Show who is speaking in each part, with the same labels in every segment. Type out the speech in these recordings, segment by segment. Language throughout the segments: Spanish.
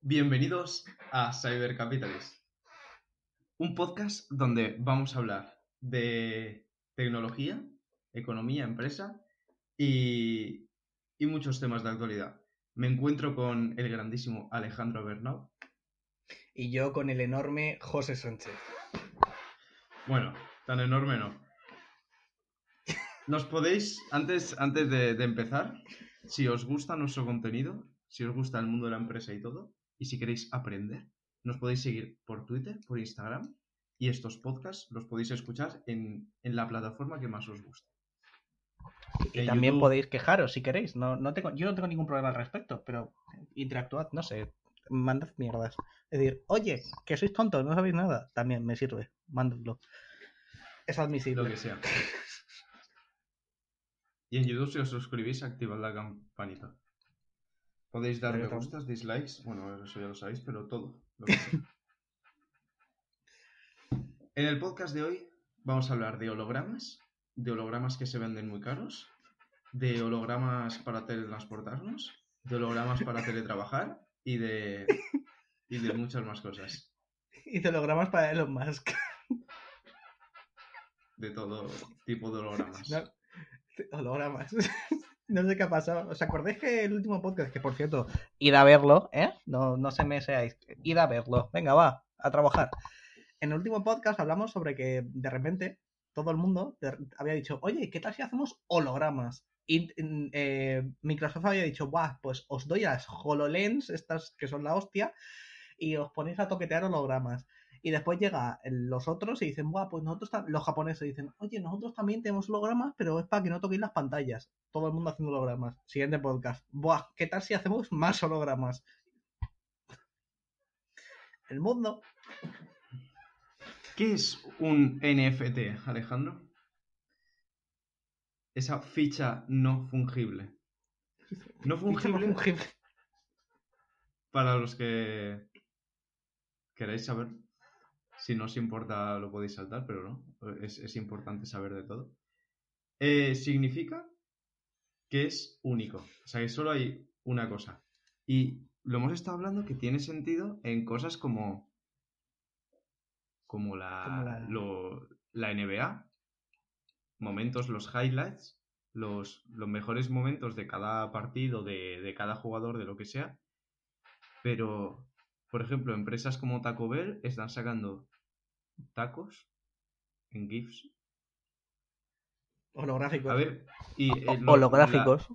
Speaker 1: Bienvenidos a Cyber Capitalist, un podcast donde vamos a hablar de tecnología, economía, empresa y, y muchos temas de actualidad. Me encuentro con el grandísimo Alejandro Bernau.
Speaker 2: Y yo con el enorme José Sánchez.
Speaker 1: Bueno, tan enorme no. Nos podéis, antes, antes de, de empezar, si os gusta nuestro contenido, si os gusta el mundo de la empresa y todo, y si queréis aprender, nos podéis seguir por Twitter, por Instagram, y estos podcasts los podéis escuchar en, en la plataforma que más os guste.
Speaker 2: Y también
Speaker 1: YouTube-
Speaker 2: podéis quejaros si queréis. No, no tengo, yo no tengo ningún problema al respecto, pero interactuad, no sé, mandad mierdas. Es decir, oye, que sois tontos, no sabéis nada. También me sirve, mandadlo. Es admisible.
Speaker 1: Lo que sea. Y en YouTube, si os suscribís, activad la campanita. Podéis dar me gustas, dislikes, bueno, eso ya lo sabéis, pero todo. lo que en el podcast de hoy vamos a hablar de hologramas, de hologramas que se venden muy caros, de hologramas para teletransportarnos, de hologramas para teletrabajar y de, y de muchas más cosas.
Speaker 2: Y hologramas para Elon Musk.
Speaker 1: De todo tipo de hologramas.
Speaker 2: No, hologramas. No sé qué ha pasado. ¿Os acordáis que el último podcast, que por cierto, id a verlo, ¿eh? No, no se me seáis. Id a verlo. Venga, va, a trabajar. En el último podcast hablamos sobre que de repente todo el mundo había dicho, oye, ¿qué tal si hacemos hologramas? Y eh, Microsoft había dicho, Buah, pues os doy las HoloLens, estas que son la hostia, y os ponéis a toquetear hologramas. Y después llega los otros y dicen, Buah, pues nosotros, tam-". los japoneses dicen, oye, nosotros también tenemos hologramas, pero es para que no toquéis las pantallas. Todo el mundo haciendo hologramas. Siguiente podcast. Buah, ¿qué tal si hacemos más hologramas? El mundo.
Speaker 1: ¿Qué es un NFT, Alejandro? Esa ficha no fungible. No fungible,
Speaker 2: fungible.
Speaker 1: para los que queráis saber. Si no os importa, lo podéis saltar, pero no. Es, es importante saber de todo. Eh, significa que es único. O sea, que solo hay una cosa. Y lo hemos estado hablando que tiene sentido en cosas como. como la,
Speaker 2: Como la-
Speaker 1: lo- la NBA. Momentos, los highlights. Los, los mejores momentos de cada partido, de, de cada jugador, de lo que sea. Pero, por ejemplo, empresas como Taco Bell están sacando tacos en GIFs.
Speaker 2: Holográficos.
Speaker 1: A ver, y
Speaker 2: O-
Speaker 1: eh, lo-
Speaker 2: holográficos.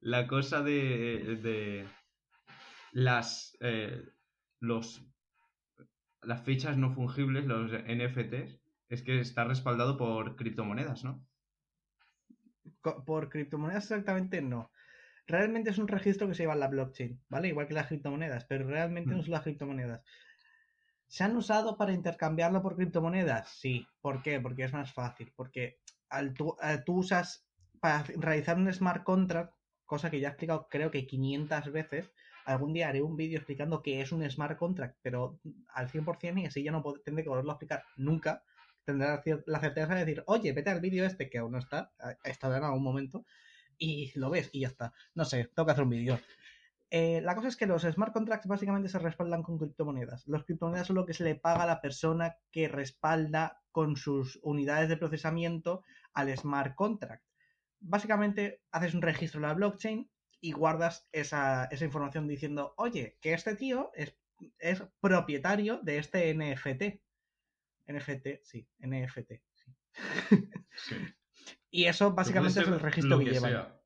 Speaker 1: La, la cosa de, de las eh, los las fichas no fungibles, los NFTs, es que está respaldado por criptomonedas, ¿no?
Speaker 2: Por criptomonedas exactamente no. Realmente es un registro que se lleva en la blockchain, ¿vale? Igual que las criptomonedas, pero realmente no
Speaker 1: Mm.
Speaker 2: son las criptomonedas. ¿Se han usado para intercambiarlo por criptomonedas? Sí. ¿Por qué? Porque es más fácil. Porque al tú, eh, usas para realizar un smart contract, cosa que ya he explicado creo que 500 veces. Algún día haré un vídeo explicando qué es un smart contract, pero al 100% y así ya no tendré que volverlo a explicar nunca. Tendré la certeza de decir, oye, vete al vídeo este que aún no está, estará en algún momento, y lo ves y ya está. No sé, tengo que hacer un vídeo. Eh, la cosa es que los smart contracts básicamente se respaldan con criptomonedas. Los criptomonedas son lo que se le paga a la persona que respalda con sus unidades de procesamiento al smart contract. Básicamente haces un registro en la blockchain y guardas esa, esa información diciendo, oye, que este tío es, es propietario de este NFT. NFT, sí, NFT. sí.
Speaker 1: Sí.
Speaker 2: Y eso básicamente es el registro que, llevan.
Speaker 1: sea.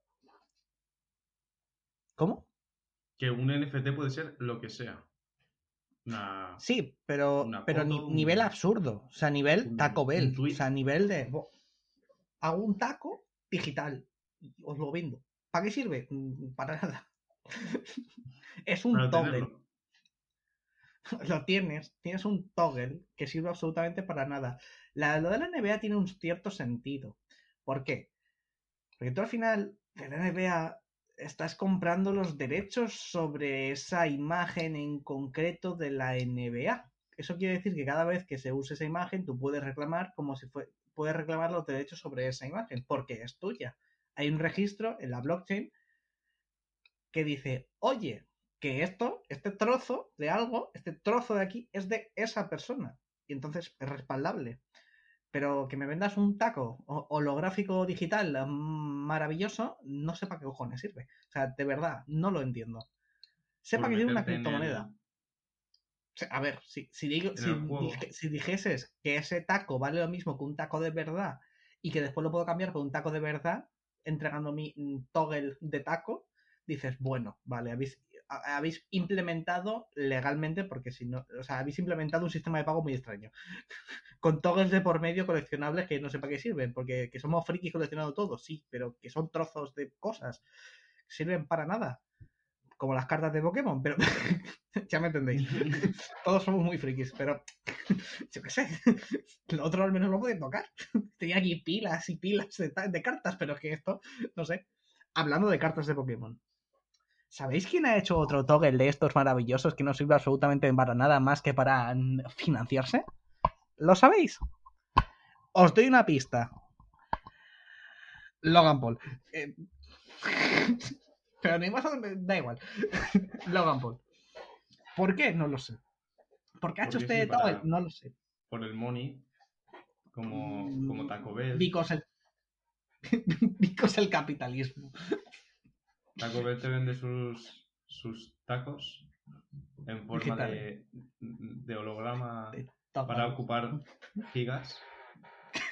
Speaker 2: ¿Cómo?
Speaker 1: Que un NFT puede ser lo que sea. Una-
Speaker 2: Sí, pero,
Speaker 1: Una
Speaker 2: pero ni-
Speaker 1: foto, un-
Speaker 2: nivel absurdo. O sea, nivel
Speaker 1: un-
Speaker 2: Taco Bell. O sea, nivel de. bo- Hago un taco digital. y Os lo vendo. ¿Para qué sirve? Mm, Para nada. es un toggle. Lo tienes. Tienes un toggle que sirve absolutamente para nada. La, lo de la NBA tiene un cierto sentido. ¿Por qué? Porque tú al final de la NBA estás comprando los derechos sobre esa imagen en concreto de la NBA. Eso quiere decir que cada vez que se use esa imagen, tú puedes reclamar como si puedes reclamar los derechos sobre esa imagen, porque es tuya. Hay un registro en la blockchain que dice, oye, que esto, este trozo de algo, este trozo de aquí es de esa persona. Y entonces es respaldable. Pero que me vendas un taco ho- holográfico digital mm, maravilloso, no sé para qué cojones sirve. O sea, de verdad, no lo entiendo. Sepa que tiene una criptomoneda.
Speaker 1: el-
Speaker 2: A ver, si, si, digo- si, dije- dijeses que ese taco vale lo mismo que un taco de verdad y que después lo puedo cambiar por un taco de verdad, entregando mi mm, toggle de taco, dices, bueno, vale, habéis, ha- habéis implementado legalmente, porque si no, o sea, habéis implementado un sistema de pago muy extraño. Con toggles de por medio coleccionables que no sé para qué sirven, porque que somos frikis coleccionando todo, sí, pero que son trozos de cosas, sirven para nada. Como las cartas de Pokémon, pero ya me entendéis. Todos somos muy frikis, pero yo qué sé. Lo otro al menos lo podía tocar. Tenía aquí pilas y pilas de, de cartas, pero es que esto, no sé. Hablando de cartas de Pokémon. ¿Sabéis quién ha hecho otro toggle de estos maravillosos que no sirve absolutamente para nada más que para financiarse? ¿Lo sabéis? Os doy una pista. Logan Paul. Eh, Pero ni más da igual. Logan Paul. ¿Por qué? No lo sé. ¿Por qué ha hecho este
Speaker 1: para-
Speaker 2: toggle? No lo sé.
Speaker 1: Por el money, como, como Taco Bell.
Speaker 2: Because el... Because el capitalismo.
Speaker 1: Taco Bell te vende sus, sus tacos en forma de, de holograma
Speaker 2: De
Speaker 1: para ocupar gigas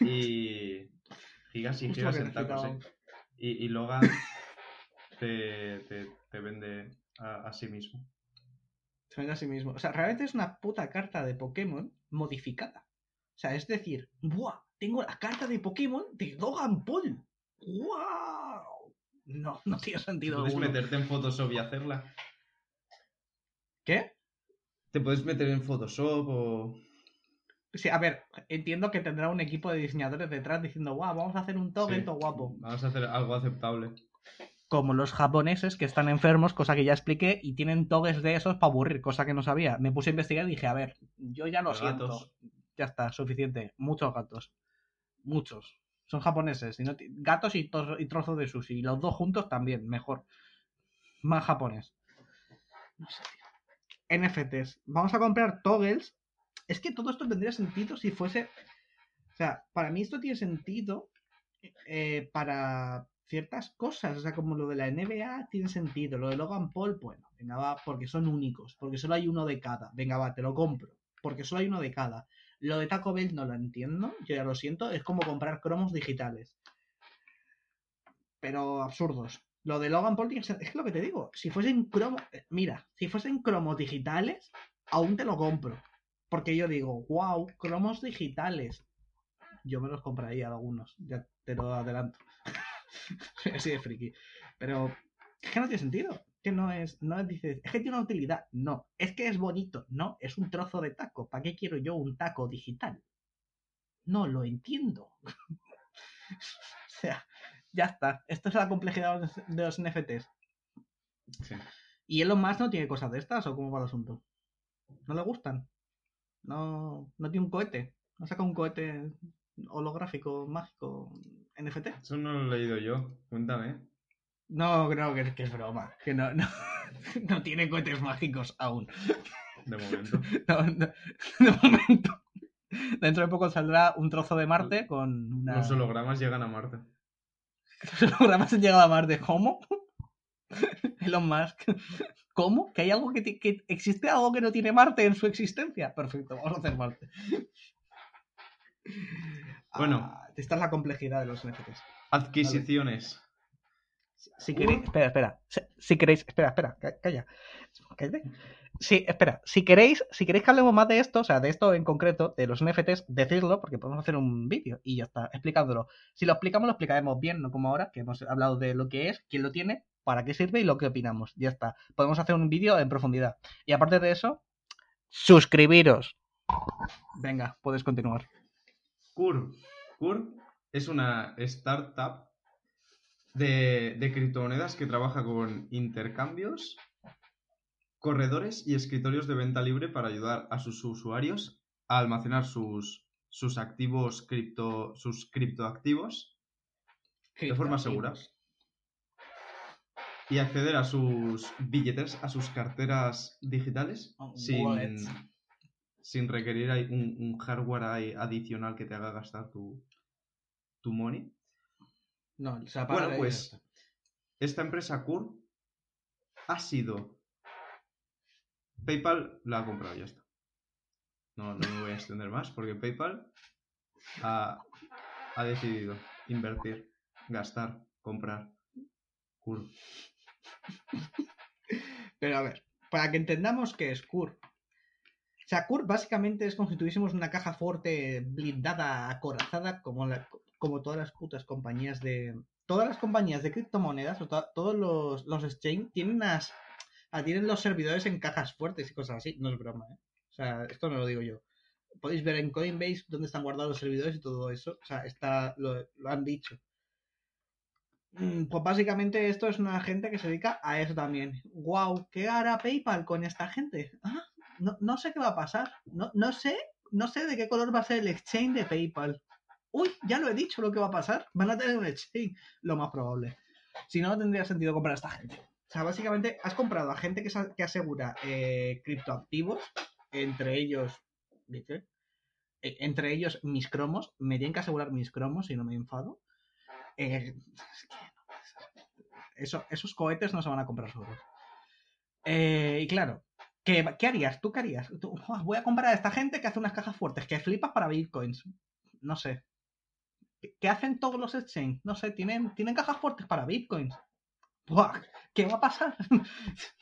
Speaker 1: y gigas y gigas en tacos. ¿eh? y, y Logan te, te, te vende a, a sí mismo
Speaker 2: Se vende a sí mismo. O sea, realmente es una puta carta de Pokémon modificada. O sea, es decir, ¡buah! Tengo la carta de Pokémon de Logan Paul. ¡Wow! No, no tiene sentido
Speaker 1: puedes
Speaker 2: alguno.
Speaker 1: meterte en Photoshop y hacerla
Speaker 2: ¿Qué?
Speaker 1: te puedes meter en Photoshop o
Speaker 2: Sí, a ver, entiendo que tendrá un equipo de diseñadores detrás diciendo, guau, vamos a hacer un
Speaker 1: Sí.
Speaker 2: todo guapo.
Speaker 1: vamos a hacer algo aceptable
Speaker 2: Como los japoneses que están enfermos, cosa que ya expliqué, y tienen toggles de esos para aburrir, cosa que no sabía. Me puse a investigar y dije, a ver, yo ya lo
Speaker 1: Los
Speaker 2: siento.
Speaker 1: gatos.
Speaker 2: Ya está, suficiente. Muchos gatos. Muchos. Son japoneses. Y no gatos y, y trozos de sushi. Y los dos juntos también, mejor. Más japonés. No sé, tío. NFTs. Vamos a comprar toggles. Es que todo esto tendría sentido si fuese. O sea, para mí esto tiene sentido eh, para ciertas cosas. O sea, como lo de la NBA tiene sentido. Lo de Logan Paul, bueno, venga, va, porque son únicos. Porque solo hay uno de cada. Venga, va, te lo compro. Porque solo hay uno de cada. Lo de Taco Bell no lo entiendo, yo ya lo siento, es como comprar cromos digitales. Pero absurdos. Lo de Logan Paul es lo que te digo, si fuesen cromos, eh, mira, si fuesen cromos digitales, aún te lo compro. Porque yo digo, wow, cromos digitales. Yo me los compraría algunos, ya te lo adelanto. Así de friki. Pero es que no tiene sentido. Que no es, no es, dices, es que tiene una utilidad. No, es que es bonito. No, es un trozo de taco. ¿Para qué quiero yo un taco digital? No lo entiendo. o sea, ya está. Esto es la complejidad de los- de los NFTs.
Speaker 1: sí.
Speaker 2: ¿Y Elon Musk no tiene cosas de estas o cómo va el asunto? ¿No le gustan? No, no tiene un cohete. No saca un cohete holográfico, mágico, NFT.
Speaker 1: eso no lo he leído yo cuéntame
Speaker 2: No, creo que, que es broma. Que no, no, no tiene cohetes mágicos aún.
Speaker 1: de momento
Speaker 2: No, no, de momento. Dentro de poco saldrá un trozo de Marte con una.
Speaker 1: los hologramas llegan a Marte
Speaker 2: Los hologramas han llegado a Marte. ¿Cómo? Elon Musk. ¿Cómo? ¿Que hay algo que, que existe algo que no tiene Marte en su existencia? Perfecto, vamos a hacer Marte.
Speaker 1: Bueno.
Speaker 2: Ah, esta es la complejidad de los NFTs.
Speaker 1: adquisiciones
Speaker 2: Si queréis, espera, espera. Si, queréis, espera, espera, ca- calla. Sí, espera. Si queréis, si queréis que hablemos más de esto, o sea, de esto en concreto, de los NFTs, decidlo, porque podemos hacer un vídeo y ya está, explicándolo. Si lo explicamos, lo explicaremos bien, no como ahora, que hemos hablado de lo que es, quién lo tiene, para qué sirve y lo que opinamos. Ya está. Podemos hacer un vídeo en profundidad. Y aparte de eso, suscribiros. Venga, puedes continuar.
Speaker 1: Curve. Curve es una startup de, de criptomonedas que trabaja con intercambios, corredores y escritorios de venta libre para ayudar a sus usuarios a almacenar sus, sus activos cripto, sus criptoactivos de forma segura. y acceder a sus billeteras, a sus carteras digitales
Speaker 2: Oh,
Speaker 1: sin, sin requerir un, un hardware adicional que te haga gastar tu, tu money.
Speaker 2: No, se apaga
Speaker 1: Bueno,
Speaker 2: la
Speaker 1: pues
Speaker 2: idea.
Speaker 1: esta empresa Kur ha sido. PayPal la ha comprado, ya está. No, no me voy a extender más porque PayPal ha, ha decidido invertir, gastar, comprar. Kur.
Speaker 2: Pero a ver, para que entendamos qué es CUR. O sea, CUR básicamente es como si tuviésemos una caja fuerte blindada, acorazada, como, la- como todas las putas compañías de... Todas las compañías de criptomonedas, o to- todos los, los exchange, tienen unas... Tienen los servidores en cajas fuertes y cosas así. No es broma, ¿eh? O sea, esto no lo digo yo. Podéis ver en Coinbase dónde están guardados los servidores y todo eso. O sea, está, lo, lo han dicho. Mm, Pues básicamente esto es una gente que se dedica a eso también. Wow, ¿qué hará PayPal con esta gente? Ah, no, no sé qué va a pasar. No, no sé, no sé de qué color va a ser el exchange de PayPal. Uy, ya lo he dicho lo que va a pasar. Van a tener un exchange, lo más probable. Si no, no tendría sentido comprar a esta gente. O sea, básicamente has comprado a gente que, asegura eh, criptoactivos, entre ellos eh, entre ellos mis cromos. Me tienen que asegurar mis cromos si no me enfado. Eh, esos cohetes no se van a comprar solos. Eh, y claro, ¿qué, harías? ¿Tú qué harías? Tú, "Buah, voy a comprar a esta gente que hace unas cajas fuertes, que flipas para bitcoins. No sé. ¿Qué, hacen todos los exchanges? No sé, tienen, tienen cajas fuertes para bitcoins. Buah, ¿Qué va a pasar?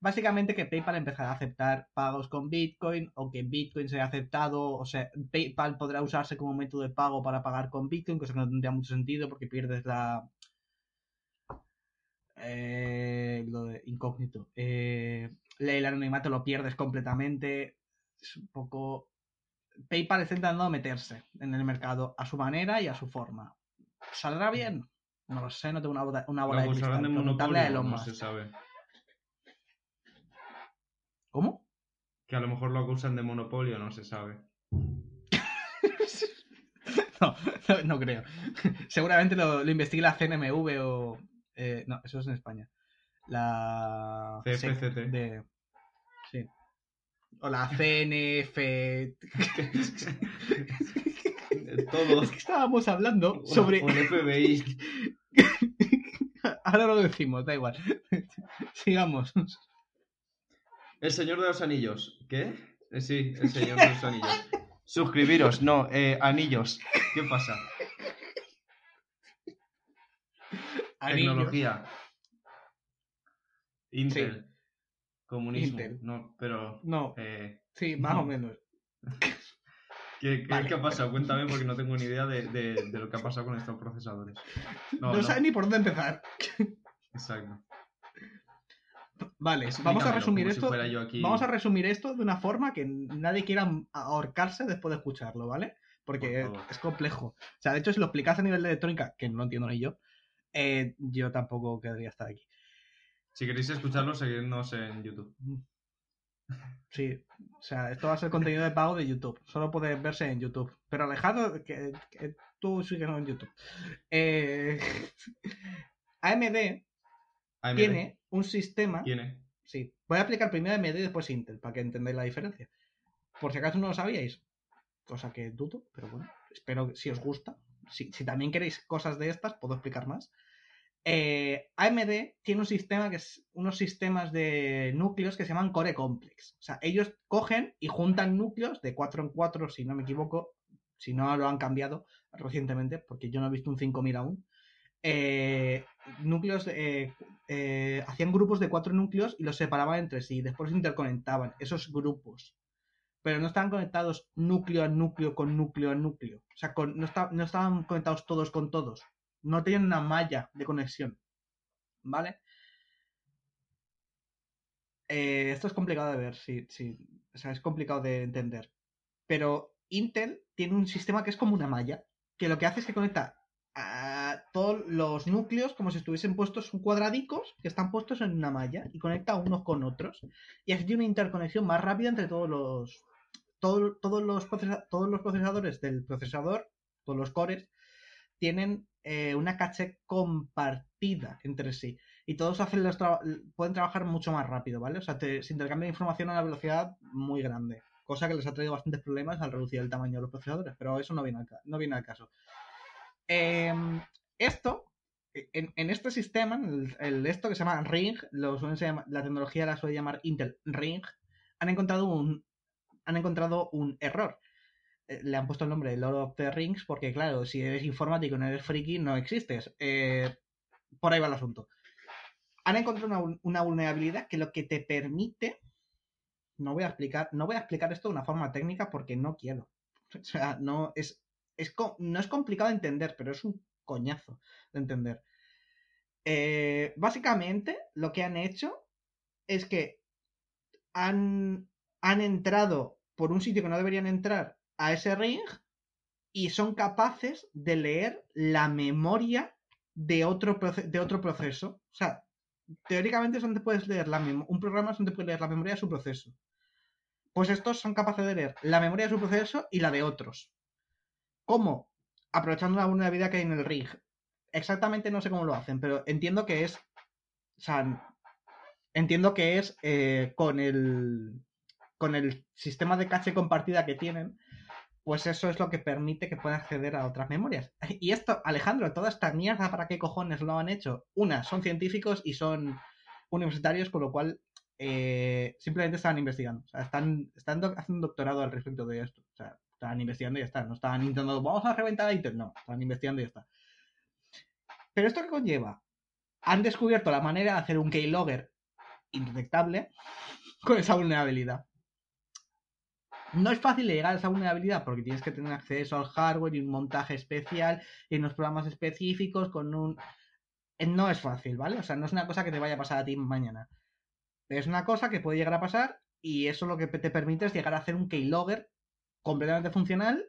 Speaker 2: Básicamente que PayPal empezará a aceptar pagos con Bitcoin o que Bitcoin sea aceptado, o sea, PayPal podrá usarse como método de pago para pagar con Bitcoin, cosa que no tendría mucho sentido porque pierdes la... eh, lo de incógnito. Eh, el anonimato lo pierdes completamente. Es un poco... PayPal está intentando meterse en el mercado a su manera y a su forma. ¿Saldrá bien? No lo sé, no tengo una bola, una bola
Speaker 1: Lo
Speaker 2: de cristal.
Speaker 1: de
Speaker 2: a
Speaker 1: no se sabe.
Speaker 2: ¿Cómo?
Speaker 1: Que a lo mejor lo acusan de monopolio, no se sabe.
Speaker 2: No, no, no creo. Seguramente lo, lo investigue la CNMV o. eh, no, eso es en España. La.
Speaker 1: CFCT.
Speaker 2: De-. O la CNF.
Speaker 1: Todo.
Speaker 2: Es que estábamos hablando sobre.
Speaker 1: O el FBI.
Speaker 2: Ahora lo decimos, da igual. Sigamos.
Speaker 1: El Señor de los Anillos. ¿Qué? Eh, sí, el Señor de los Anillos. Suscribiros, no, eh, anillos. ¿Qué pasa?
Speaker 2: Anillos.
Speaker 1: Tecnología. Intel. Comunismo.
Speaker 2: Intel.
Speaker 1: No, pero.
Speaker 2: No,
Speaker 1: eh,
Speaker 2: sí, más o menos.
Speaker 1: ¿qué, qué,
Speaker 2: Vale.
Speaker 1: qué ha pasado? Cuéntame porque no tengo ni idea de, de- de lo que ha pasado con estos procesadores.
Speaker 2: No,
Speaker 1: No, no.
Speaker 2: sabe ni por dónde empezar.
Speaker 1: Exacto.
Speaker 2: Vale, vamos a resumir
Speaker 1: si
Speaker 2: esto.
Speaker 1: aquí-
Speaker 2: Vamos a resumir esto de una forma que nadie quiera ahorcarse después de escucharlo, ¿vale? Porque
Speaker 1: Por
Speaker 2: es complejo. O sea, de hecho, si lo explicas a nivel de electrónica, que no lo entiendo ni yo, eh, yo tampoco querría estar aquí.
Speaker 1: Si queréis escucharlo, seguidnos en YouTube.
Speaker 2: Sí, o sea, esto va a ser contenido de pago de YouTube. Solo puede verse en YouTube. Pero alejado, que, que tú síguenos en YouTube. Eh, AMD
Speaker 1: AMD.
Speaker 2: tiene un sistema.
Speaker 1: Tiene.
Speaker 2: Sí, voy a aplicar primero AMD y después Intel, para que entendáis la diferencia. Por si acaso no lo sabíais, cosa que dudo, pero bueno, espero que si os gusta. Si, si también queréis cosas de estas, puedo explicar más. Eh, AMD tiene un sistema que es unos sistemas de núcleos que se llaman Core Complex. O sea, ellos cogen y juntan núcleos de 4 en 4, si no me equivoco, si no lo han cambiado recientemente, porque yo no he visto un 5000 aún. Eh, núcleos, eh, eh, hacían grupos de cuatro núcleos y los separaban entre sí, después interconectaban esos grupos. Pero no estaban conectados núcleo a núcleo con núcleo a núcleo. O sea, no, no estaban conectados todos con todos. No tenían una malla de conexión. ¿Vale? Eh, esto es complicado de ver, sí, sí. O sea, es complicado de entender. Pero Intel tiene un sistema que es como una malla, que lo que hace es que conecta a todos los núcleos como si estuviesen puestos, cuadradicos que están puestos en una malla y conecta unos con otros. Y así tiene una interconexión más rápida entre todos los, todo- todos, los procesa- todos los procesadores del procesador, todos los cores, tienen eh, una caché compartida entre sí. y todos hacen los pueden trabajar mucho más rápido, ¿vale? O sea, te- se intercambia información a una velocidad muy grande, cosa que les ha traído bastantes problemas al reducir el tamaño de los procesadores, pero eso no viene al, ca- no viene al caso. Em, esto, en, en este sistema, el, esto que se llama Ring, la tecnología la suele llamar Intel Ring, han encontrado un, han encontrado un error. Le han puesto el nombre de Lord of the Rings porque, claro, si eres informático y no eres friki, no existes. Eh, por ahí va el asunto. Han encontrado una, una vulnerabilidad que lo que te permite. No voy a explicar, no voy a explicar esto de una forma técnica porque no quiero. O sea, no es, es no es complicado de entender, pero es un coñazo de entender. Eh, básicamente, lo que han hecho es que han, han entrado por un sitio que no deberían entrar a ese ring y son capaces de leer la memoria de otro, de otro proceso. O sea, teóricamente es donde puedes leer la un programa es donde puedes leer la memoria de su proceso. Pues estos son capaces de leer la memoria de su proceso y la de otros. ¿Cómo? Aprovechando la vulnerabilidad que hay en el rig. Exactamente no sé cómo lo hacen, pero entiendo que es. O sea, entiendo que es eh, con el. Con el sistema de caché compartida que tienen, pues eso es lo que permite que puedan acceder a otras memorias. Y esto, Alejandro, toda esta mierda, ¿para qué cojones lo han hecho? Una, son científicos y son universitarios, con lo cual eh, simplemente estaban investigando. O sea, están, están haciendo un doctorado al respecto de esto. O sea, estaban investigando y ya está. No estaban intentando, vamos a reventar a Intel. No, estaban investigando y ya está. Pero esto que conlleva, han descubierto la manera de hacer un keylogger indetectable con esa vulnerabilidad. No es fácil llegar a esa vulnerabilidad porque tienes que tener acceso al hardware y un montaje especial y unos programas específicos con un... eh, No es fácil, ¿vale? O sea, no es una cosa que te vaya a pasar a ti mañana. Es una cosa que puede llegar a pasar y eso lo que te permite es llegar a hacer un keylogger completamente funcional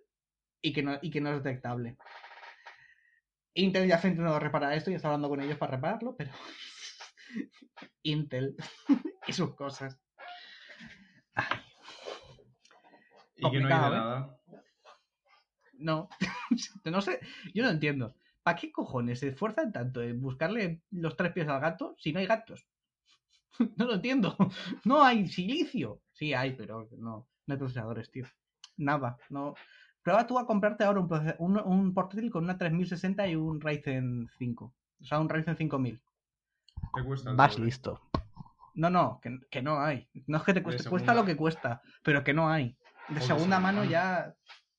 Speaker 2: y que no, y que no es detectable. Intel ya se ha intentado reparar esto y está hablando con ellos para repararlo, pero Intel y sus cosas.
Speaker 1: Y que no hay de
Speaker 2: ¿eh?
Speaker 1: nada.
Speaker 2: No, no sé, yo no entiendo. ¿Para qué cojones se esfuerzan tanto en buscarle los tres pies al gato si no hay gatos? No lo entiendo. No hay silicio. Sí hay, pero no, no hay procesadores, tío. Nada, no. Prueba tú a comprarte ahora un, un, un portátil con una 3060 y un Ryzen 5. O sea, un Ryzen 5000.
Speaker 1: Te cuesta
Speaker 2: Vas listo. No, no, que, que no hay. No es que te cueste, cuesta lo que cuesta, pero que no hay. De segunda mano ya.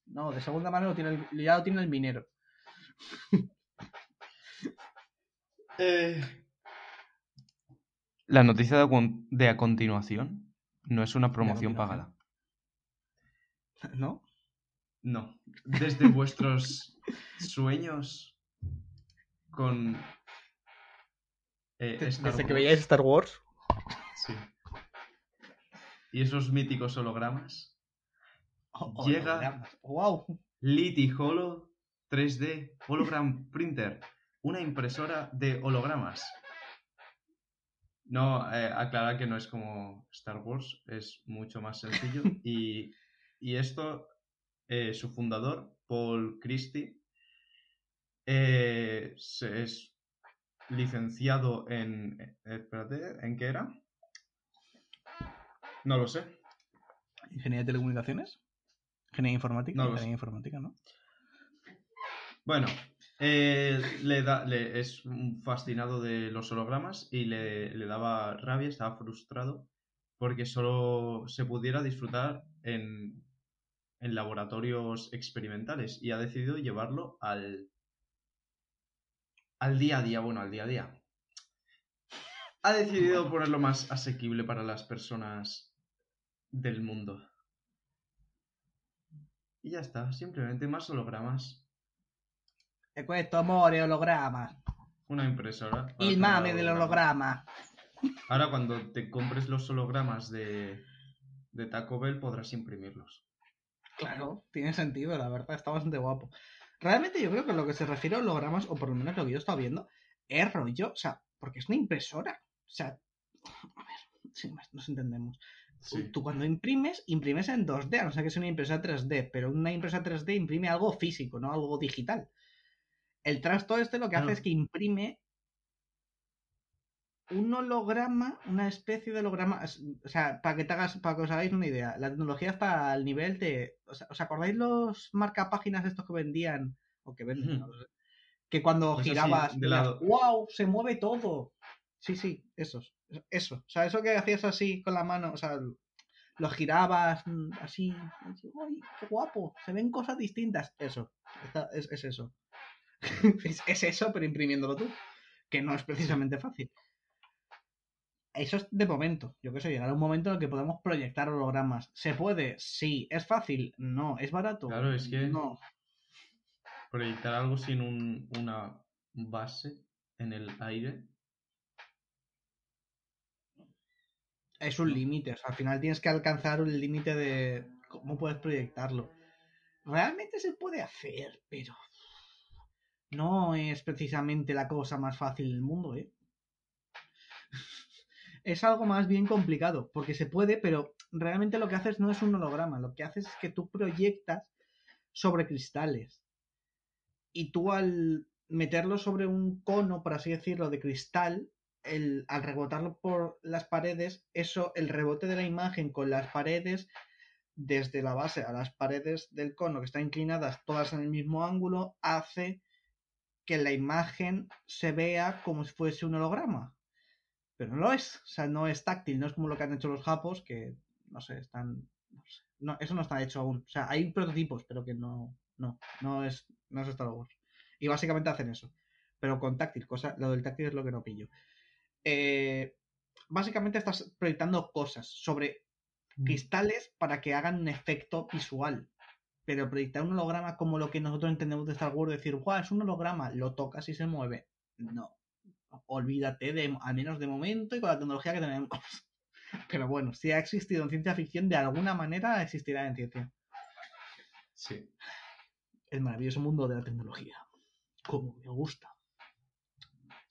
Speaker 2: No, de segunda mano lo tiene el- ya lo tiene el minero.
Speaker 1: Eh,
Speaker 3: La noticia de, a con- de a continuación no es una promoción pagada.
Speaker 2: ¿No?
Speaker 1: no. Desde vuestros sueños con. eh,
Speaker 2: Desde que veíais Star Wars.
Speaker 1: Sí. Y esos míticos hologramas.
Speaker 2: Oh,
Speaker 1: Llega-
Speaker 2: ¡Wow!
Speaker 1: Liti Holo 3D Hologram Printer. Una impresora de hologramas. No, eh, aclarar que no es como Star Wars, es mucho más sencillo. y, y esto, eh, su fundador, Paul Christie, eh, se- es licenciado en... espérate, ¿en qué era? No lo sé.
Speaker 2: ¿Ingeniería de telecomunicaciones? ¿Ingeniería informática?
Speaker 1: No
Speaker 2: Ingeniería informática, ¿no?
Speaker 1: Bueno, eh, le da, le- es un fascinado de los hologramas y le, le daba rabia, estaba frustrado porque solo se pudiera disfrutar en, en laboratorios experimentales y ha decidido llevarlo al, al día a día, bueno, al día a día. Ha decidido ponerlo más asequible para las personas del mundo. Y ya está, simplemente más hologramas.
Speaker 2: E questo amore holograma.
Speaker 1: Una impresora. para
Speaker 2: Il
Speaker 1: hacer
Speaker 2: mame del holograma.
Speaker 1: Ahora cuando te compres los hologramas de, de Taco Bell podrás imprimirlos.
Speaker 2: Claro, tiene sentido, la verdad, está bastante guapo. Realmente yo creo que lo que se refiere a hologramas, o por lo menos lo que yo he estado viendo, es rollo, o sea, porque es una impresora. O sea, a ver, si nos entendemos.
Speaker 1: Sí.
Speaker 2: Tú cuando imprimes, imprimes en 2D, a no ser que sea una impresora 3D, pero una impresora 3D imprime algo físico, no algo digital. El trasto este lo que hace es que imprime un holograma, una especie de holograma. O sea, para que te hagas, para que os hagáis una idea, la tecnología está al nivel de. O sea, ¿Os acordáis los marcapáginas estos que vendían? O que venden, no lo sé, Que cuando girabas,
Speaker 1: de
Speaker 2: veías,
Speaker 1: lado.
Speaker 2: ¡wow! Se mueve todo. Sí, sí, esos. Eso. O sea, eso que hacías así con la mano, o sea, lo girabas mm, así. así, ¡Ay, qué guapo! Se ven cosas distintas. Eso. Es, es eso. es, es eso, pero imprimiéndolo tú. Que no es precisamente fácil. Eso es de momento. Yo qué sé, llegará un momento en el que podemos proyectar hologramas. ¿Se puede? Sí. ¿Es fácil? No. ¿Es barato?
Speaker 1: Claro, es que-
Speaker 2: No.
Speaker 1: Proyectar algo sin un- una base en el aire.
Speaker 2: Es un límite. o sea, al final tienes que alcanzar un límite de cómo puedes proyectarlo. Realmente se puede hacer, pero no es precisamente la cosa más fácil del mundo, ¿eh? Es algo más bien complicado, porque se puede, pero realmente lo que haces no es un holograma, lo que haces es que tú proyectas sobre cristales. Y tú al meterlo sobre un cono, por así decirlo, de cristal, el, al rebotarlo por las paredes, eso, el rebote de la imagen con las paredes, desde la base a las paredes del cono que están inclinadas todas en el mismo ángulo, hace que la imagen se vea como si fuese un holograma. Pero no lo es, o sea, no es táctil, no es como lo que han hecho los japos, que no sé, están. No, sé, no, eso no está hecho aún. O sea, hay prototipos, pero que no. No, no es, no es Star. Y básicamente hacen eso. Pero con táctil, cosa, lo del táctil es lo que no pillo. Eh, básicamente estás proyectando cosas sobre cristales para que hagan un efecto visual. Pero proyectar un holograma como lo que nosotros entendemos de Star Wars, decir, guau, es un holograma, lo tocas y se mueve. No. Olvídate, de, al menos de momento y con la tecnología que tenemos. Pero bueno, si ha existido en ciencia ficción, de alguna manera existirá en ciencia.
Speaker 1: Sí.
Speaker 2: El maravilloso mundo de la tecnología. Como me gusta.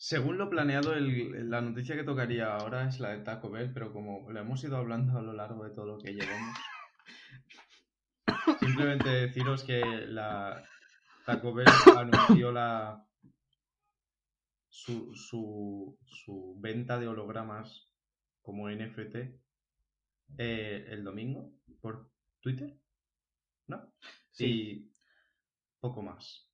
Speaker 1: Según lo planeado, el- la noticia que tocaría ahora es la de Taco Bell, pero como lo hemos ido hablando a lo largo de todo lo que llevamos, simplemente deciros que la Taco Bell anunció la su, su, su venta de hologramas como NFT eh, el domingo por Twitter, ¿no?
Speaker 2: Sí.
Speaker 1: Y poco más.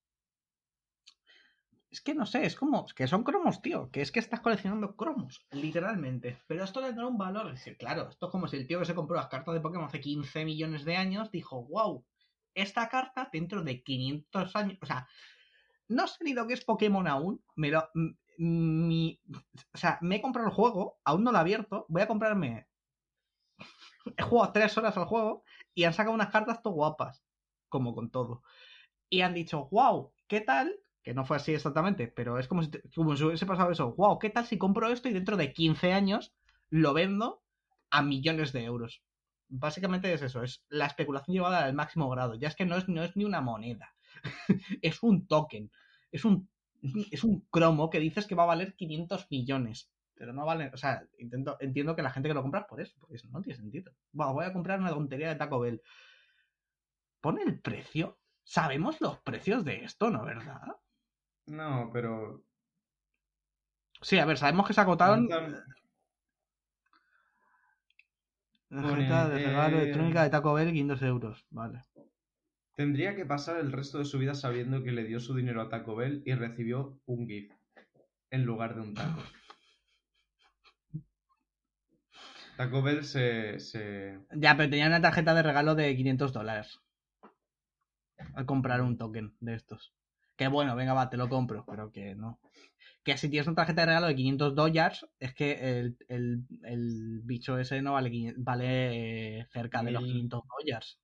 Speaker 2: Es que no sé, es como que son cromos, tío. Que es que estás coleccionando cromos, literalmente. Pero esto le da un valor. Es decir, claro, esto es como si el tío que se compró las cartas de Pokémon hace 15 millones de años dijo, wow, esta carta dentro de 500 años. O sea, no sé ni lo que es Pokémon aún. Me lo, o sea, me he comprado el juego, aún no lo he abierto. Voy a comprarme. He jugado 3 horas al juego y han sacado unas cartas todo guapas. Como con todo. Y han dicho, wow, ¿qué tal? Que no fue así exactamente, pero es como si, como si hubiese pasado eso. Wow, ¿qué tal si compro esto y dentro de 15 años lo vendo a millones de euros? Básicamente es eso, es la especulación llevada al máximo grado. Ya es que no es, no es ni una moneda, es un token, es un, es un cromo que dices que va a valer 500 millones. Pero no vale, o sea, intento, entiendo que la gente que lo compra es por eso, porque eso no tiene sentido. Bueno, voy a comprar una tontería de Taco Bell. Pone el precio. Sabemos los precios de esto, ¿no? ¿Verdad?
Speaker 1: No, pero
Speaker 2: Sí, a ver, sabemos que se agotaron. Tarjeta de regalo
Speaker 1: eh,
Speaker 2: electrónica de Taco Bell, 500 euros. Vale.
Speaker 1: Tendría que pasar el resto de su vida sabiendo que le dio su dinero a Taco Bell y recibió un GIF en lugar de un taco. Taco Bell se, se...
Speaker 2: Ya, pero tenía una tarjeta de regalo de 500 dólares. Al comprar un token de estos. Que bueno, venga, va, te lo compro, pero que no. Que si tienes una tarjeta de regalo de 500 dólares, es que el, el- el bicho ese no vale, 500 vale eh, cerca de los
Speaker 1: Mil.
Speaker 2: 500 dólares.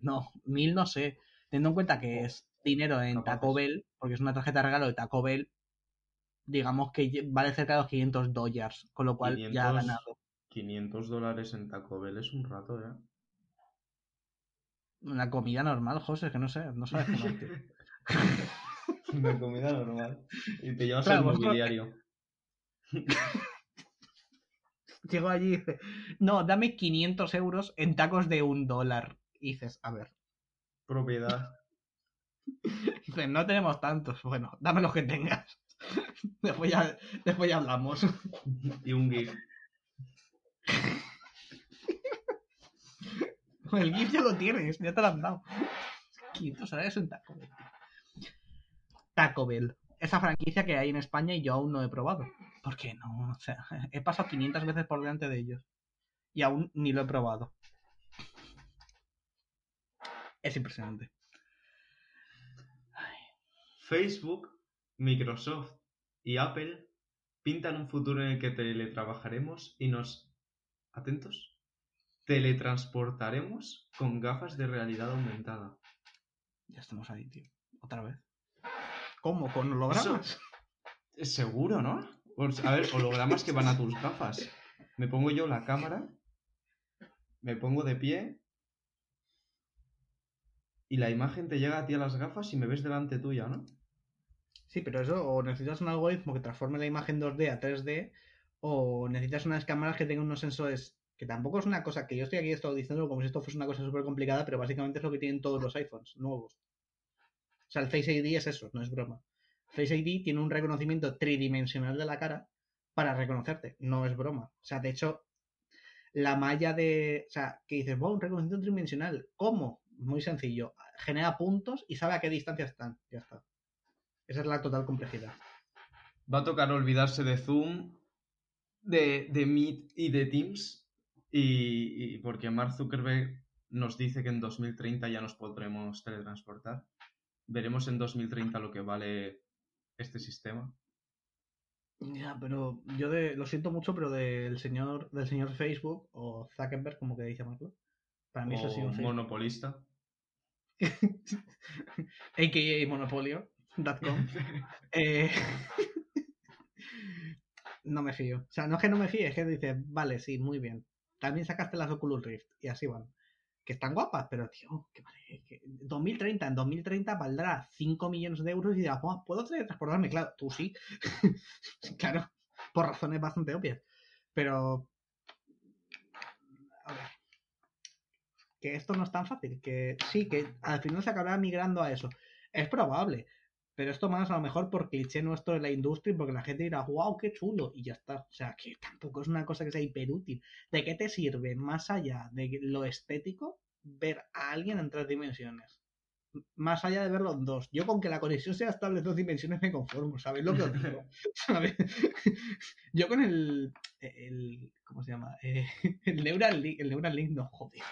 Speaker 2: No, mil no sé. Teniendo en cuenta que es dinero en. Taco Bell, porque es una tarjeta de regalo de Taco Bell, digamos que vale cerca de los 500 dólares, con lo cual ya ha
Speaker 1: 500
Speaker 2: ganado.
Speaker 1: 500 dólares en Taco Bell es un rato, ¿eh?
Speaker 2: Una comida normal, José, que no sé, no sabes cómo.
Speaker 1: Una comida normal. Y te llevas
Speaker 2: Claro,
Speaker 1: el
Speaker 2: vosotros-
Speaker 1: mobiliario.
Speaker 2: Llego allí y dice, no, dame 500 euros en tacos de un dólar. Y dices, a ver,
Speaker 1: Propiedad.
Speaker 2: dice, no tenemos tantos. Bueno, dame los que tengas. Después ya, después ya hablamos.
Speaker 1: Y un GIF.
Speaker 2: El GIF ya lo tienes, ya te lo han dado. 500 salarios en Taco Bell. Taco Bell. Esa franquicia que hay en España y yo aún no he probado. ¿Por qué no? O sea, he pasado 500 veces por delante de ellos. Y aún ni lo he probado. Es impresionante.
Speaker 1: Facebook, Microsoft y Apple pintan un futuro en el que teletrabajaremos y nos... ¿Atentos? Teletransportaremos con gafas de realidad aumentada.
Speaker 2: Ya estamos ahí, tío. Otra vez. ¿Cómo? ¿Con hologramas?
Speaker 1: Es seguro, ¿no? Sea, a ver, hologramas que van a tus gafas. Me pongo yo la cámara, me pongo de pie y la imagen te llega a ti a las gafas y me ves delante tuya, ¿no?
Speaker 2: Sí, pero eso, o necesitas un algoritmo que transforme la imagen 2D a 3D, o necesitas unas cámaras que tengan unos sensores, que tampoco es una cosa que yo estoy aquí estoy diciendo como si esto fuese una cosa súper complicada, pero básicamente es lo que tienen todos los iPhones nuevos. O sea, el Face ID es eso, no es broma. Face ID tiene un reconocimiento tridimensional de la cara para reconocerte, no es broma. O sea, de hecho, la malla de. O sea, que dices, wow, un reconocimiento tridimensional. ¿Cómo? Muy sencillo. Genera puntos y sabe a qué distancia están. Ya está. Esa es la total complejidad.
Speaker 1: Va a tocar olvidarse de Zoom, de, de Meet y de Teams. Y, y porque Mark Zuckerberg nos dice que en 2030 ya nos podremos teletransportar. Veremos en 2030 lo que vale este sistema.
Speaker 2: Ya, pero yo de, lo siento mucho, pero del señor, del señor Facebook o Zuckerberg, como que dice Marco. Para mí eso ha sido
Speaker 1: O
Speaker 2: un
Speaker 1: monopolista.
Speaker 2: AKA monopolio.com. Eh, no me fío. O sea, no es que no me fíe, es que dices, vale, sí, muy bien. También sacaste las Oculus Rift y así van. Que están guapas, pero tío, que vale. Que 2030, en 2030 valdrá 5 millones de euros y dirás, "Buah, ¿puedo teletransportarme? Claro, tú sí. claro, por razones bastante obvias. Pero. A ver. Que esto no es tan fácil. Que sí, que al final se acabará migrando a eso. Es probable. Pero esto más a lo mejor por cliché nuestro de la industria, porque la gente dirá, wow, qué chulo, y ya está. O sea, que tampoco es una cosa que sea hiperútil. ¿De qué te sirve, más allá de lo estético, ver a alguien en tres dimensiones? Más allá de verlo en dos. Yo con que la conexión sea estable en dos dimensiones me conformo, ¿sabéis lo que os digo? ¿Sabes? Yo con el, el ¿cómo se llama? Eh, el Neuralink, el Neuralink, no, joder.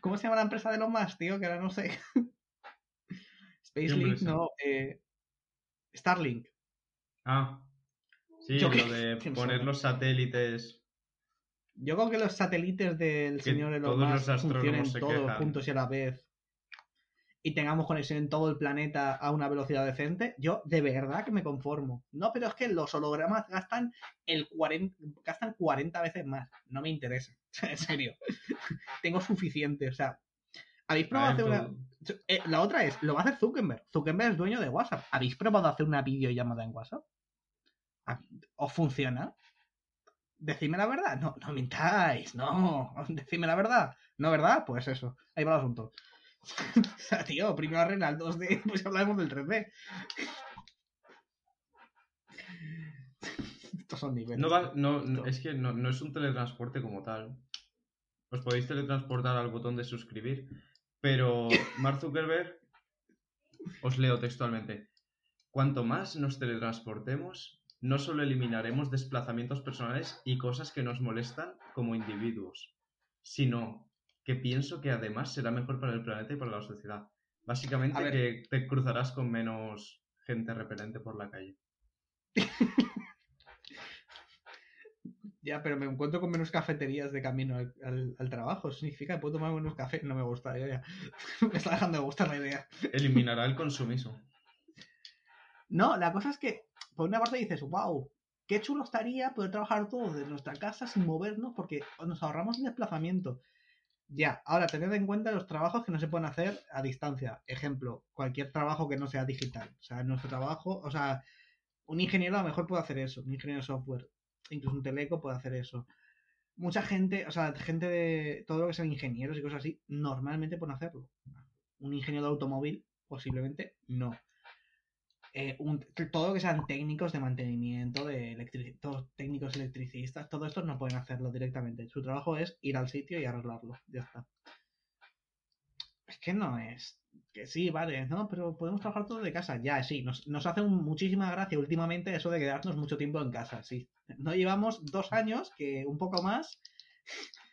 Speaker 2: ¿Cómo se llama la empresa de los más, tío? Que ahora no sé. Spacelink, no. Eh, Starlink.
Speaker 1: Ah. Sí,
Speaker 2: Yo
Speaker 1: lo de poner
Speaker 2: sabe.
Speaker 1: los satélites.
Speaker 2: Yo creo que los satélites del
Speaker 1: Que
Speaker 2: señor Elon
Speaker 1: los
Speaker 2: Musk
Speaker 1: astrónomos
Speaker 2: funcionen
Speaker 1: se
Speaker 2: todos
Speaker 1: quejan.
Speaker 2: juntos y a la vez y tengamos conexión en todo el planeta a una velocidad decente, yo de verdad que me conformo. No, pero es que los hologramas gastan el 40, gastan 40 veces más. No me interesa. En serio. Tengo suficiente. O sea, ¿habéis probado hacer una... Eh, la otra es, lo va a hacer Zuckerberg. Zuckerberg es dueño de WhatsApp. ¿Habéis probado hacer una videollamada en WhatsApp? ¿A- ¿Os funciona? Decidme la verdad. No, no mintáis. No. Decidme la verdad. ¿No, verdad? Pues eso. Ahí va el asunto. o sea, tío, primero arregla el 2D, pues hablamos del 3D. Estos son niveles.
Speaker 1: No va, no, es que no, no es un teletransporte como tal. Os podéis teletransportar al botón de suscribir, pero Mark Zuckerberg, os leo textualmente, cuanto más nos teletransportemos, no solo eliminaremos desplazamientos personales y cosas que nos molestan como individuos, sino que pienso que además será mejor para el planeta y para la sociedad. Básicamente que te cruzarás con menos gente repelente por la calle.
Speaker 2: Ya, pero me encuentro con menos cafeterías de camino al, al- al trabajo. Eso significa que puedo tomar menos café. No me gusta, ya, ya. Me está dejando de gustar la idea.
Speaker 1: Eliminará el consumismo.
Speaker 2: No, la cosa es que, por una parte dices, wow, qué chulo estaría poder trabajar todos desde nuestra casa sin movernos porque nos ahorramos el desplazamiento. Ya, ahora tened en cuenta los trabajos que no se pueden hacer a distancia. Ejemplo, cualquier trabajo que no sea digital. O sea, nuestro trabajo, o sea, un ingeniero a lo mejor puede hacer eso, un ingeniero de software, incluso un teleco puede hacer eso. Mucha gente, o sea, gente de todo lo que sean ingenieros y cosas así, normalmente pueden hacerlo. Un ingeniero de automóvil, posiblemente no. eh, todo lo que sean técnicos de mantenimiento, de todos técnicos electricistas, todo esto no pueden hacerlo directamente. Su trabajo es ir al sitio y arreglarlo. Ya está. Es que no es. Que sí, vale, no, pero podemos trabajar todo de casa. Ya, sí, nos, nos hace un- muchísima gracia últimamente eso de quedarnos mucho tiempo en casa, sí. No llevamos dos años, que un poco más.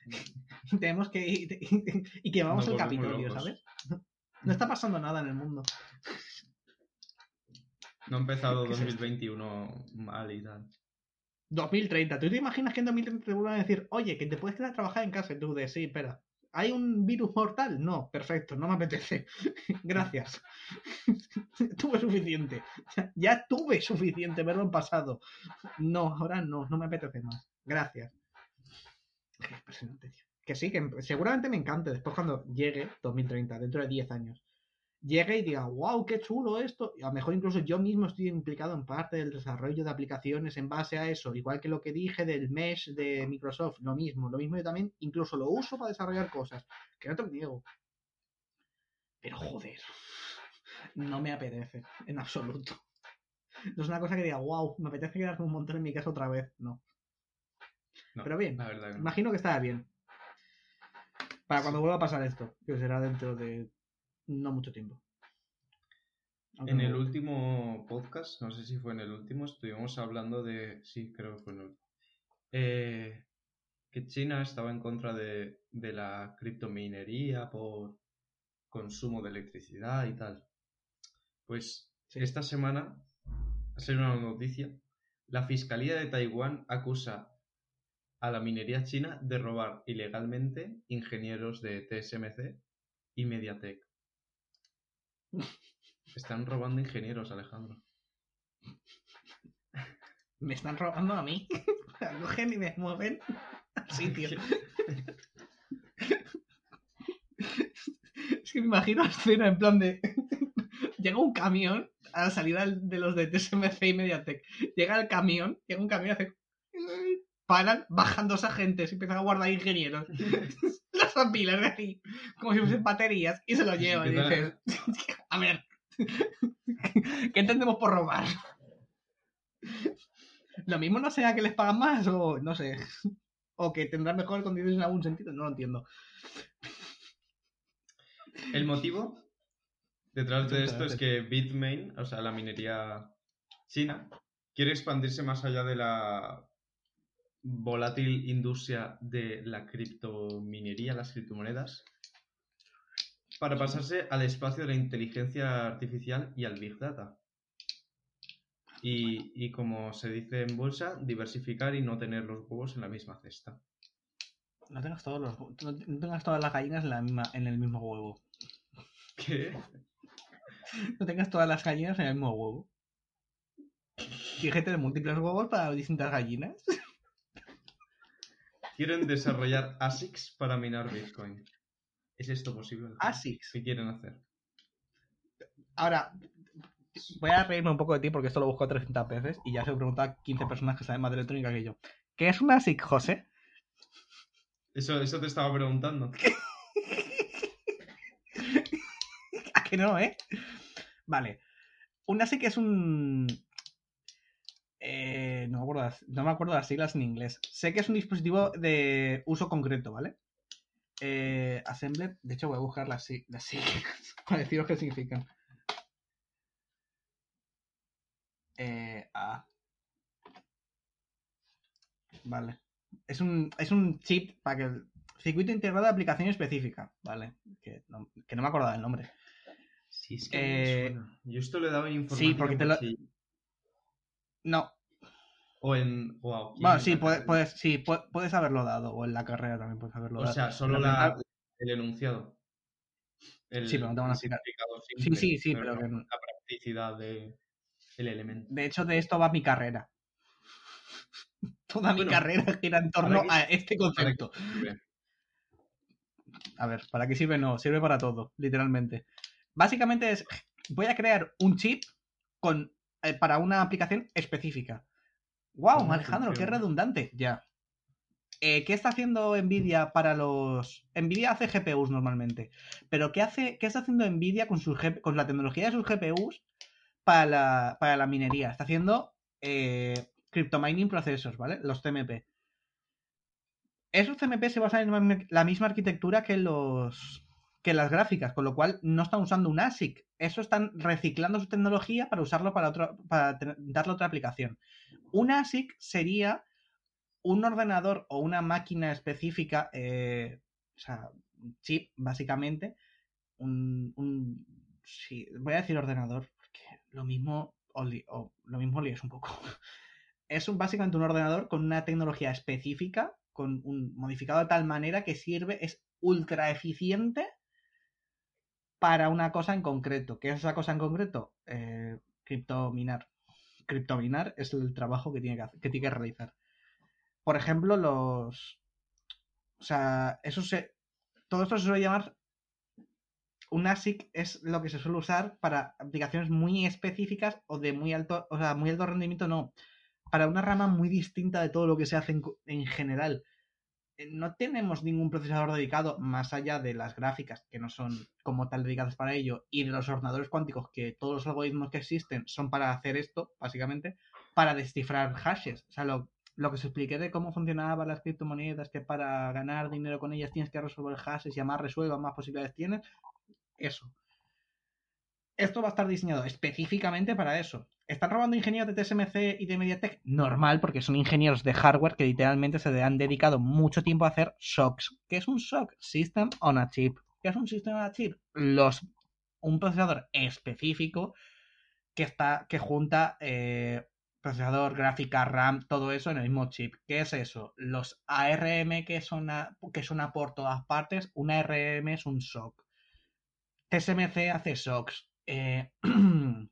Speaker 2: Tenemos que ir y que vamos al Capitolio. ¿sabes? No está pasando nada en el mundo.
Speaker 1: No ha empezado
Speaker 2: ¿Qué es esto?
Speaker 1: 2021 mal y tal.
Speaker 2: 2030. ¿Tú te imaginas que en 2030 te vuelvan a decir, oye, que te puedes quedar a trabajar en casa? Y tú de, sí, espera. ¿Hay un virus mortal? No, perfecto, no me apetece. Gracias. tuve suficiente. Ya, tuve suficiente verlo en pasado. No, ahora no, no me apetece más. Gracias. Impresionante, tío. Que sí, que seguramente me encante después cuando llegue 2030, dentro de 10 años. Llegue y diga, wow, qué chulo esto. Y a lo mejor incluso yo mismo estoy implicado en parte del desarrollo de aplicaciones en base a eso. Igual que lo que dije del mesh de Microsoft, lo mismo. Lo mismo yo también incluso lo uso para desarrollar cosas. Que no te lo niego. Pero joder, no me apetece en absoluto. No es una cosa que diga, wow, me apetece quedarme un montón en mi casa otra vez. No.
Speaker 1: No,
Speaker 2: Pero bien,
Speaker 1: La verdad.
Speaker 2: Imagino que estará bien. Para cuando vuelva a pasar esto, que será dentro de no mucho tiempo. Aunque
Speaker 1: En el último podcast, no sé si fue en el último, estuvimos hablando de. Sí, creo que fue en el último. Eh, que China estaba en contra de, de la criptominería por consumo de electricidad y tal. Pues
Speaker 2: Sí.
Speaker 1: esta semana ha sido una noticia. La Fiscalía de Taiwán acusa a la minería china de robar ilegalmente ingenieros de TSMC y Mediatek. Están robando ingenieros, Alejandro.
Speaker 2: Me están robando a mí. Cogen y me mueven al sitio. Es que me imagino la escena en plan de. Llega un camión a la salida de los de TSMC y Mediatek. Llega el camión, llega un camión y hace. Paran, bajan dos agentes y empiezan a guardar ingenieros. Las apilan de ahí, como si fuesen baterías, y se lo llevan. Y dices, a ver, ¿qué entendemos por robar? Lo mismo no sea que les pagan más o no sé. O que tendrán mejores condiciones en algún sentido, no lo entiendo.
Speaker 1: El motivo detrás de esto es que Bitmain, o sea, la minería china, quiere expandirse más allá de la volátil industria de la criptominería, las criptomonedas, para pasarse al espacio de la inteligencia artificial y al Big Data. Y, y como se dice en bolsa, diversificar y no tener los huevos en la misma cesta.
Speaker 2: No tengas, todos los, no tengas todas las gallinas en, la misma, en el mismo huevo.
Speaker 1: ¿Qué?
Speaker 2: No tengas todas las gallinas en el mismo huevo. Que tener múltiples huevos para distintas gallinas.
Speaker 1: Quieren desarrollar ASICs para minar Bitcoin. ¿Es esto posible?
Speaker 2: ASICs.
Speaker 1: ¿Qué quieren hacer?
Speaker 2: Ahora, voy a reírme un poco de ti porque esto lo busco 300 veces y ya se lo he preguntado a 15 personas que saben más de electrónica que yo. ¿Qué es un ASIC, José?
Speaker 1: Eso, eso te estaba preguntando.
Speaker 2: ¿A que no, eh? Vale. Un ASIC es un. Eh, no, me acuerdo, las- no me acuerdo las siglas en inglés. Sé que es un dispositivo de uso concreto, ¿vale? Eh, Assembler. De hecho, voy a buscar las, las siglas para deciros qué significan. Eh, ah. Vale. Es un, es un chip para que. Circuito integrado de aplicación específica, ¿vale? Que no, que no me acordaba del nombre.
Speaker 1: Sí, es
Speaker 2: que suena.
Speaker 1: Yo esto le daba en informática.
Speaker 2: Sí, porque te lo- No,
Speaker 1: O en... o aquí
Speaker 2: Bueno,
Speaker 1: en
Speaker 2: sí, puedes, puedes, sí, pu- puedes haberlo dado, o en la carrera también puedes haberlo
Speaker 1: O
Speaker 2: dado.
Speaker 1: sea, solo la, el enunciado. El,
Speaker 2: Sí, pero no te van a explicar. Sí, sí, sí, pero que...
Speaker 1: la practicidad del elemento.
Speaker 2: De hecho, de esto va mi carrera. Toda mi carrera gira en torno
Speaker 1: ¿para
Speaker 2: a este concepto. A ver, ¿para qué sirve? No, sirve para todo, literalmente. Básicamente es, voy a crear un chip con, eh, para una aplicación específica. ¡Wow,
Speaker 1: ¿Cómo
Speaker 2: Alejandro, qué redundante! Ya. Eh, ¿Qué está haciendo Nvidia para los... Nvidia hace GPUs normalmente, pero ¿qué, hace, qué está haciendo Nvidia con, sus con la tecnología de sus GPUs para la, para la minería. Está haciendo eh, cryptomining procesos, ¿vale? Los CMP. Esos CMP se basan en la misma arquitectura que los que las gráficas, con lo cual no están usando un ASIC. Eso están reciclando su tecnología para usarlo para, otro, para darle otra aplicación. Un ASIC sería un ordenador o una máquina específica, eh, o sea, chip, básicamente. Un, un voy a decir ordenador, porque lo mismo, o, o lo mismo líes un poco. Es un, básicamente un ordenador con una tecnología específica, con un modificado de tal manera que sirve, es ultra eficiente para una cosa en concreto. ¿Qué es esa cosa en concreto? Eh, criptominar. Criptominar es el trabajo que tiene que, que tiene que realizar. Por ejemplo, los. O sea, eso se. Todo esto se suele llamar. Un ASIC es lo que se suele usar para aplicaciones muy específicas o de muy alto. O sea, muy alto rendimiento, no. Para una rama muy distinta de todo lo que se hace en, en general. Eh, no tenemos ningún procesador dedicado más allá de las gráficas que no son como tal dedicadas para ello y de los ordenadores cuánticos que todos los algoritmos que existen son para hacer esto, básicamente, para descifrar hashes. O sea, lo, lo que os expliqué de cómo funcionaban las criptomonedas, que para ganar dinero con ellas tienes que resolver hashes y a más resuelvas, más posibilidades tienes. Eso. Esto va a estar diseñado específicamente para eso. ¿Están robando ingenieros de TSMC y de MediaTek? Normal, porque son ingenieros de hardware que literalmente se han dedicado mucho tiempo a hacer SOCs. ¿Qué es un SOC? System on a Chip. ¿Qué es un System on a Chip? Los, un procesador específico que, está, que junta eh, procesador, gráfica, RAM, todo eso en el mismo chip. ¿Qué es eso? Los ARM que son, que son por todas partes, un ARM es un SOC. TSMC hace SOCs. Eh,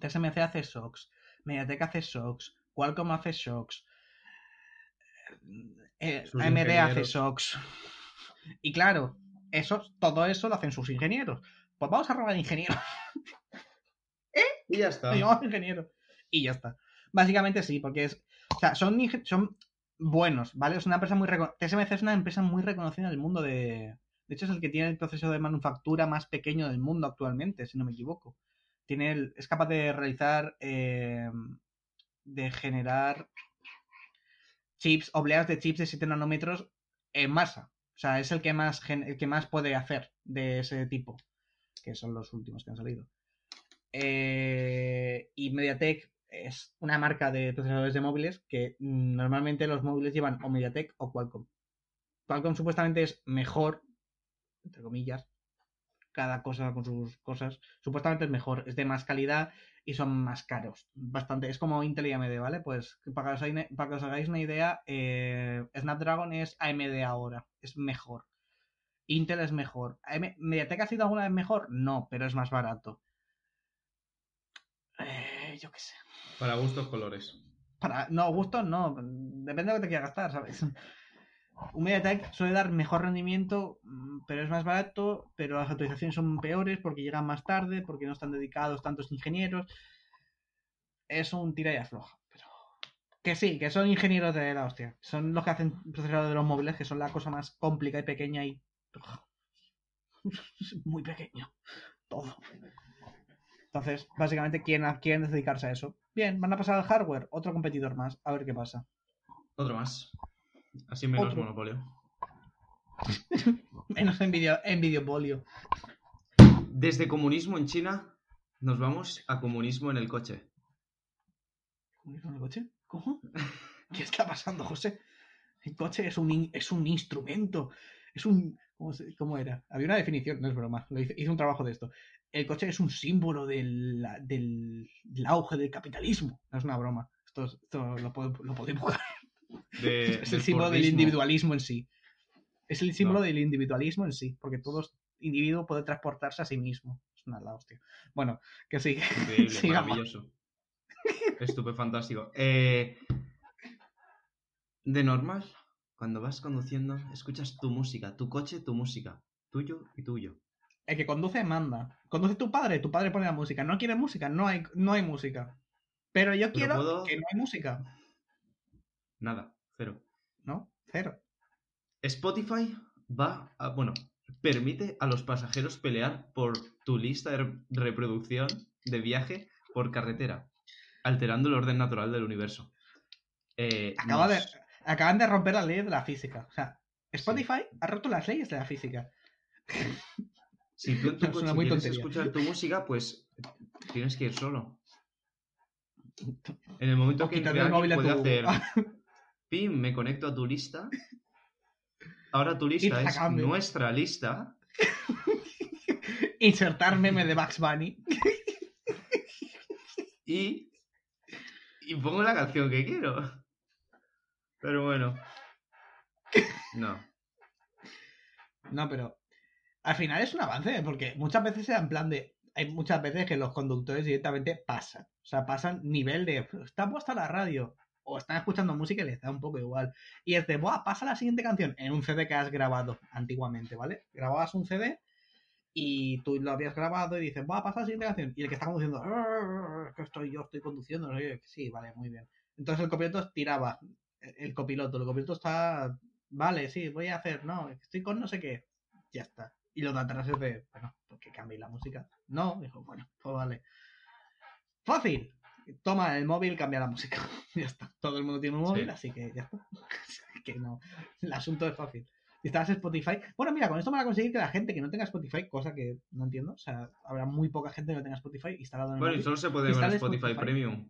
Speaker 2: TSMC hace SOCs, MediaTek hace SOCs, Qualcomm hace SOCs, eh, AMD hace SOCs. Y claro, eso, todo eso lo hacen sus ingenieros. Pues vamos a robar ingenieros.
Speaker 1: ¿Eh? Y ya está.
Speaker 2: ingenieros. Y ya está. Básicamente sí, porque es. O sea, son, son buenos, ¿vale? Es una empresa muy TSMC es una empresa muy reconocida en el mundo de. De hecho, es el que tiene el proceso de manufactura más pequeño del mundo actualmente, si no me equivoco tiene es capaz de realizar, eh, de generar chips, obleas de chips de 7 nanómetros en masa. O sea, es el que más, el que más puede hacer de ese tipo, que son los últimos que han salido. Eh, y MediaTek es una marca de procesadores de móviles que normalmente los móviles llevan o MediaTek o Qualcomm. Qualcomm supuestamente es mejor, entre comillas, cada cosa con sus cosas. Supuestamente es mejor, es de más calidad y son más caros. Bastante. Es como Intel y AMD, ¿vale? Pues para que os, hagáis una idea, eh, Snapdragon es AMD ahora. Es mejor. Intel es mejor. ¿Mediatek ha sido alguna vez mejor? No, pero es más barato. Eh, yo qué sé.
Speaker 1: Para gustos colores.
Speaker 2: Para, no, gustos no. Depende de lo que te quieras gastar, ¿sabes? Un MediaTek suele dar mejor rendimiento, mm, pero es más barato, pero las actualizaciones son peores porque llegan más tarde, porque no están dedicados tantos ingenieros. Es un tira y afloja. Pero... Que sí, que son ingenieros de la hostia. Son los que hacen procesadores de los móviles, que son la cosa más complicada y pequeña y... Muy pequeño. Todo. Entonces, básicamente, ¿quieren, quieren dedicarse a eso. Bien, van a pasar al hardware, otro competidor más, a ver qué pasa.
Speaker 1: Otro más. Así menos monopolio.
Speaker 2: menos envidio, envidiopolio.
Speaker 1: Desde comunismo en China nos vamos a comunismo en el coche.
Speaker 2: ¿Comunismo en el coche? ¿Cómo? ¿Qué está pasando, José? El coche es un, es un instrumento. Es un. ¿cómo, era? Había una definición, no es broma. hice, un trabajo de esto. El coche es un símbolo del, del, auge del capitalismo. No es una broma. Esto, esto lo, puedo, lo puedo es el símbolo del individualismo en sí. Es el símbolo del individualismo en sí, porque todo individuo puede transportarse a sí mismo. Es una la hostia. Bueno, que sigue.
Speaker 1: Increíble, maravilloso. Estupefantástico. Eh, de normal, cuando vas conduciendo, escuchas tu música, tu coche, tu música, tuyo y tuyo.
Speaker 2: El que conduce manda. Conduce tu padre, tu padre pone la música. No quiere música, no hay, no hay música. Pero yo quiero que no hay música.
Speaker 1: Nada, cero.
Speaker 2: ¿No? Cero.
Speaker 1: Spotify va a. Bueno, permite a los pasajeros pelear por tu lista de re- reproducción de viaje por carretera, alterando el orden natural del universo. Eh,
Speaker 2: Acaba de,
Speaker 1: nos-
Speaker 2: acaban de romper las leyes de la física. O sea, Spotify ha roto las leyes de la física.
Speaker 1: Si tú en tu
Speaker 2: Es
Speaker 1: coche
Speaker 2: una muy
Speaker 1: quieres escuchar tu música, pues tienes que ir solo. En el momento
Speaker 2: O
Speaker 1: que
Speaker 2: el móvil a
Speaker 1: puede
Speaker 2: tu-
Speaker 1: hacer pim, me conecto a tu lista. Ahora tu lista es nuestra lista.
Speaker 2: Insertar meme de Bugs Bunny.
Speaker 1: y, y pongo la canción que quiero. Pero bueno. No.
Speaker 2: No, pero al final es un avance, porque muchas veces era en plan de. Hay muchas veces que los conductores directamente pasan. O sea, pasan nivel de. Está puesta la radio. O están escuchando música y les da un poco igual. Y es de, Buah, pasa la siguiente canción en un CD que has grabado antiguamente, ¿vale? Grababas un CD y tú lo habías grabado y dices, Buah, pasa la siguiente canción. Y el que está conduciendo, "Arr, que estoy yo, estoy conduciendo. no sé qué". Sí, vale, muy bien. Entonces el copiloto tiraba. El el copiloto, el copiloto está. Vale, sí, voy a hacer, no, estoy con no sé qué ya está. Y los de atrás es de, bueno, pues que cambie la música. No, dijo, bueno, pues vale. Fácil. Toma el móvil, cambia la música. ya está. Todo el mundo tiene un móvil,
Speaker 1: Sí.
Speaker 2: así que ya está. que no. El asunto es fácil. Si estás en Spotify. Bueno, mira, con esto van a conseguir que la gente que no tenga Spotify, cosa que no entiendo. O sea, habrá muy poca gente que no tenga Spotify instalado en el
Speaker 1: Bueno, y
Speaker 2: móvil.
Speaker 1: solo se puede con Spotify,
Speaker 2: Spotify.
Speaker 1: Premium.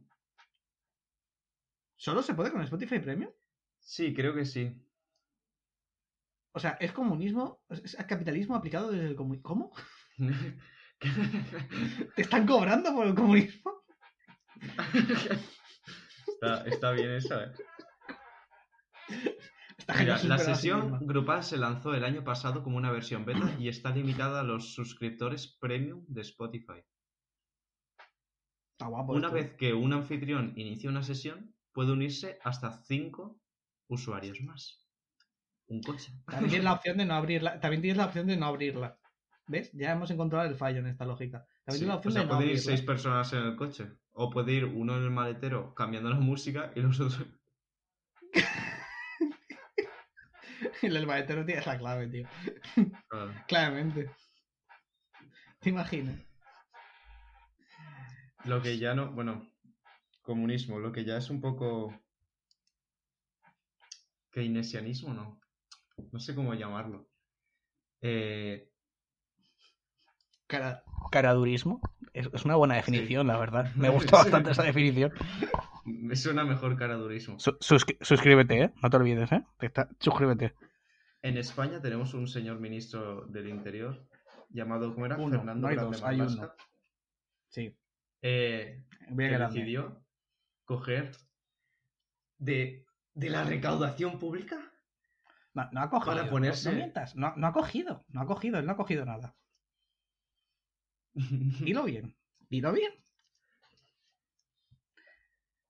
Speaker 2: ¿Solo se puede con Spotify Premium?
Speaker 1: Sí, creo que sí.
Speaker 2: O sea, es comunismo, es capitalismo aplicado desde el comunismo. ¿Cómo? ¿Te están cobrando por el comunismo?
Speaker 1: Está, está bien eso, ¿eh? Mira, la sesión grupal se lanzó el año pasado como una versión beta y está limitada a los suscriptores premium de Spotify.
Speaker 2: Está guapo
Speaker 1: Una
Speaker 2: esto. ¿eh?
Speaker 1: vez que un anfitrión inicia una sesión, puede unirse hasta 5 usuarios más. Un coche.
Speaker 2: También tienes la opción de no abrirla. También tienes la opción de no abrirla. ¿Ves? Ya hemos encontrado el fallo en esta lógica. También
Speaker 1: Sí,
Speaker 2: tienes la
Speaker 1: O
Speaker 2: opción
Speaker 1: sea,
Speaker 2: de no
Speaker 1: pueden ir
Speaker 2: abrirla.
Speaker 1: 6 personas en el coche. O puede ir uno en el maletero cambiando la música y los otros.
Speaker 2: El maletero tienes la clave, tío.
Speaker 1: Claro.
Speaker 2: Claramente. ¿Te imaginas?
Speaker 1: Lo que ya no. Bueno, comunismo, lo que ya es un poco. Keynesianismo, no. No sé cómo llamarlo. Eh,
Speaker 2: Cara... Caradurismo. Es, es una buena
Speaker 1: definición,
Speaker 2: la verdad.
Speaker 1: Me gusta bastante esa
Speaker 2: definición.
Speaker 1: me suena mejor caradurismo.
Speaker 2: suscríbete, ¿eh? No te olvides, ¿eh? Suscríbete.
Speaker 1: En España tenemos un señor ministro del Interior llamado, ¿cómo era?
Speaker 2: Uno,
Speaker 1: Fernando
Speaker 2: no hay
Speaker 1: Grande
Speaker 2: dos, hay
Speaker 1: Marlaska,
Speaker 2: uno. Sí.
Speaker 1: eh, que
Speaker 2: grande.
Speaker 1: decidió coger de, de la recaudación pública
Speaker 2: No, no ha cogido.
Speaker 1: para ponerse-
Speaker 2: No, no mientas. No, no ha cogido. No ha cogido. Él no ha cogido nada. Dilo bien. Dilo bien.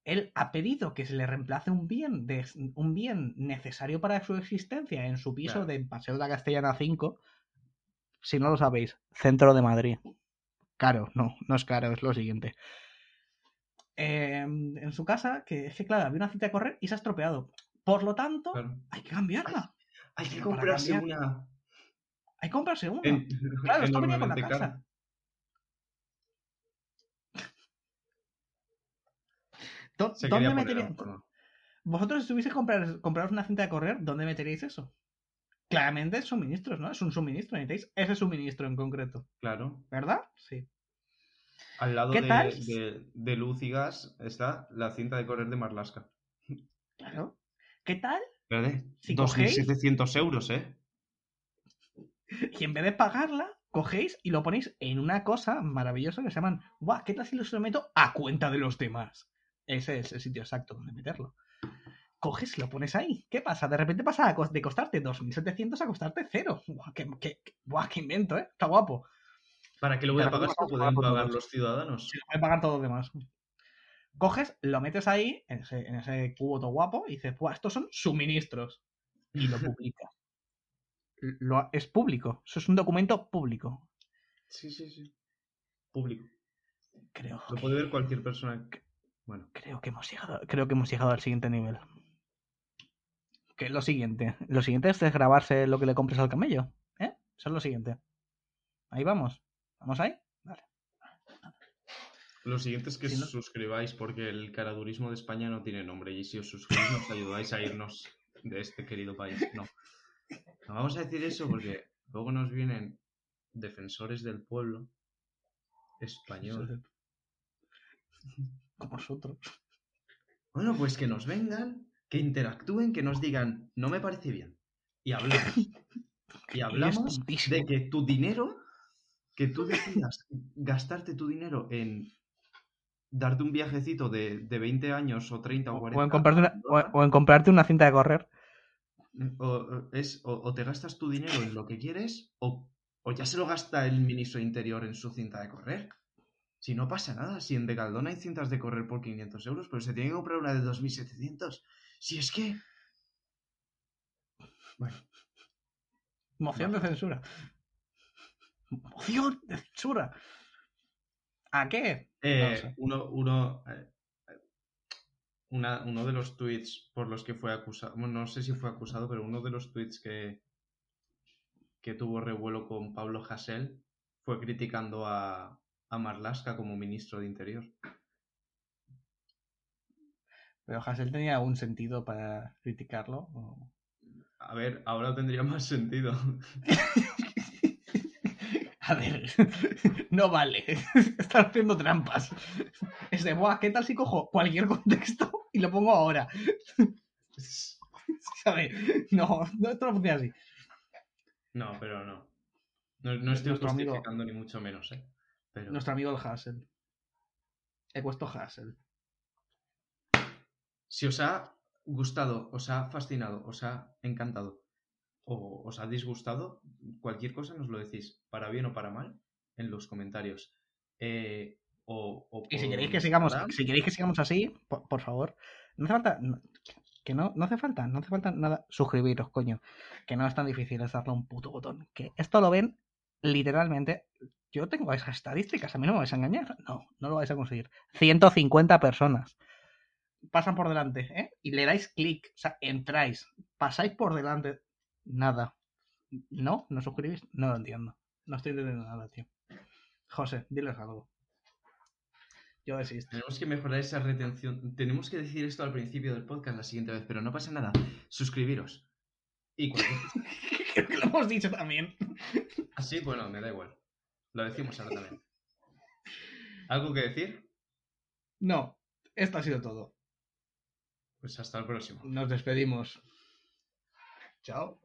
Speaker 2: Él ha pedido que se le reemplace un bien, de, un bien necesario para su existencia en su piso
Speaker 1: Claro.
Speaker 2: de Paseo de la Castellana 5. Si no lo sabéis, centro de Madrid. Caro, no, no es caro, es lo siguiente. Eh, en su casa, que es que claro, había una cita de correr y se ha estropeado. Por lo tanto,
Speaker 1: Claro.
Speaker 2: hay que cambiarla.
Speaker 1: Hay que comprarse una
Speaker 2: Hay que comprarse una.
Speaker 1: en-
Speaker 2: Claro, esto venía con la casa.
Speaker 1: Se
Speaker 2: ¿Dónde
Speaker 1: quería poner
Speaker 2: metería-
Speaker 1: a forma.
Speaker 2: Vosotros, si tuviese comprar, compraros una cinta de correr, ¿dónde meteríais eso? Claramente es suministros, ¿no? Es un suministro, necesitáis ese suministro en concreto,
Speaker 1: Claro.
Speaker 2: ¿verdad? Sí.
Speaker 1: Al lado
Speaker 2: ¿Qué
Speaker 1: de,
Speaker 2: tal?
Speaker 1: de- de luz y gas está la cinta de correr de Marlaska.
Speaker 2: Claro. ¿Qué tal?
Speaker 1: Espérate,
Speaker 2: Si
Speaker 1: 2.700 euros, ¿eh?
Speaker 2: Y en vez de pagarla, cogéis y lo ponéis en una cosa maravillosa que se llaman, ¡guau! ¿Qué tal si lo meto a cuenta de los demás? Ese es el sitio exacto donde meterlo. Coges y lo pones ahí. ¿Qué pasa? De repente pasa de costarte 2.700 a costarte cero. ¡Guau! ¡Qué, qué, guau, qué invento, eh! Está guapo.
Speaker 1: ¿Para qué lo voy a pagar
Speaker 2: ¿cómo
Speaker 1: si lo pueden
Speaker 2: pagar todos?
Speaker 1: los ciudadanos?
Speaker 2: Se lo puede pagar todo lo demás. Coges, lo metes ahí, en ese, en ese cubo todo guapo, y dices, ¡buah! Estos son suministros. Y lo publicas. Lo, es público. Eso es un documento público.
Speaker 1: Sí, sí, sí. Público.
Speaker 2: Creo
Speaker 1: Lo
Speaker 2: que,
Speaker 1: puede ver cualquier persona. Bueno,
Speaker 2: creo que hemos llegado. Creo que hemos llegado al siguiente nivel. Que lo siguiente. Lo siguiente es desgrabarse lo que le compres al camello. ¿Eh? Eso es lo siguiente. Ahí vamos. ¿Vamos ahí? Vale.
Speaker 1: Lo siguiente es que
Speaker 2: Si no-
Speaker 1: os suscribáis porque el caradurismo de España no tiene nombre y si os suscribís nos ayudáis a irnos de este querido país. No. No vamos a decir eso porque luego nos vienen defensores del pueblo español.
Speaker 2: Como nosotros.
Speaker 1: Bueno, pues que nos vengan, que interactúen, que nos digan, no me parece bien. Y hablamos. Y hablamos de que tu dinero, que tú decidas gastarte tu dinero en darte un viajecito de, de 20 años o 30 o
Speaker 2: O
Speaker 1: 40
Speaker 2: en, comprarte una, o, o en comprarte una cinta de correr.
Speaker 1: o, o es, o, o te gastas tu dinero en lo que quieres o, o ya se lo gasta el ministro de Interior en su cinta de correr. Si no pasa nada, si en Decaldón hay cintas de correr por 500 euros, pero se tiene que comprar una de 2.700. Si es que... Bueno,
Speaker 2: Moción de censura. Moción de censura. ¿A qué?
Speaker 1: Eh,
Speaker 2: No lo sé.
Speaker 1: uno, uno, eh, una- uno de los tweets por los que fue acusado, bueno, no sé si fue acusado, pero uno de los tweets que, que tuvo revuelo con Pablo Hasél fue criticando a, a Marlaska como ministro de Interior.
Speaker 2: Pero Hassel tenía algún sentido para criticarlo. o-
Speaker 1: A ver, ahora tendría más sentido.
Speaker 2: A ver, no vale. Están haciendo trampas. Es de, Buah, ¿qué tal si cojo cualquier contexto y lo pongo ahora? ¿Sabes? No, no, esto no funciona así.
Speaker 1: No, pero no. No, no estoy
Speaker 2: Nuestro amigo-
Speaker 1: justificando ni mucho menos, ¿eh? Pero...
Speaker 2: Nuestro amigo el Hassel. He puesto Hassel.
Speaker 1: Si os ha gustado, os ha fascinado, os ha encantado o os ha disgustado, cualquier cosa nos lo decís, para bien o para mal, en los comentarios. Eh, o, o
Speaker 2: Y si queréis que sigamos, si queréis que sigamos así, por, por favor, no hace falta, no- que no, no hace falta, no hace falta nada, suscribiros, coño, que no es tan difícil es darle un puto botón, que esto lo ven literalmente, yo tengo esas estadísticas, a mí no me vais a engañar, no, no lo vais a conseguir, 150 personas pasan por delante, ¿eh? Y le dais clic, o sea, entráis, pasáis por delante, nada, no, no suscribís, no lo entiendo, no estoy entendiendo nada, tío. José, diles algo. Yo desisto.
Speaker 1: Tenemos que mejorar esa retención. Tenemos que decir esto al principio del podcast la siguiente vez, pero no pasa nada. Suscribiros. Y.
Speaker 2: Creo que lo hemos dicho también.
Speaker 1: Así, bueno, me da igual. Lo decimos ahora también. ¿Algo que decir?
Speaker 2: No, esto ha sido todo.
Speaker 1: Pues hasta el próximo.
Speaker 2: Nos despedimos. Chao.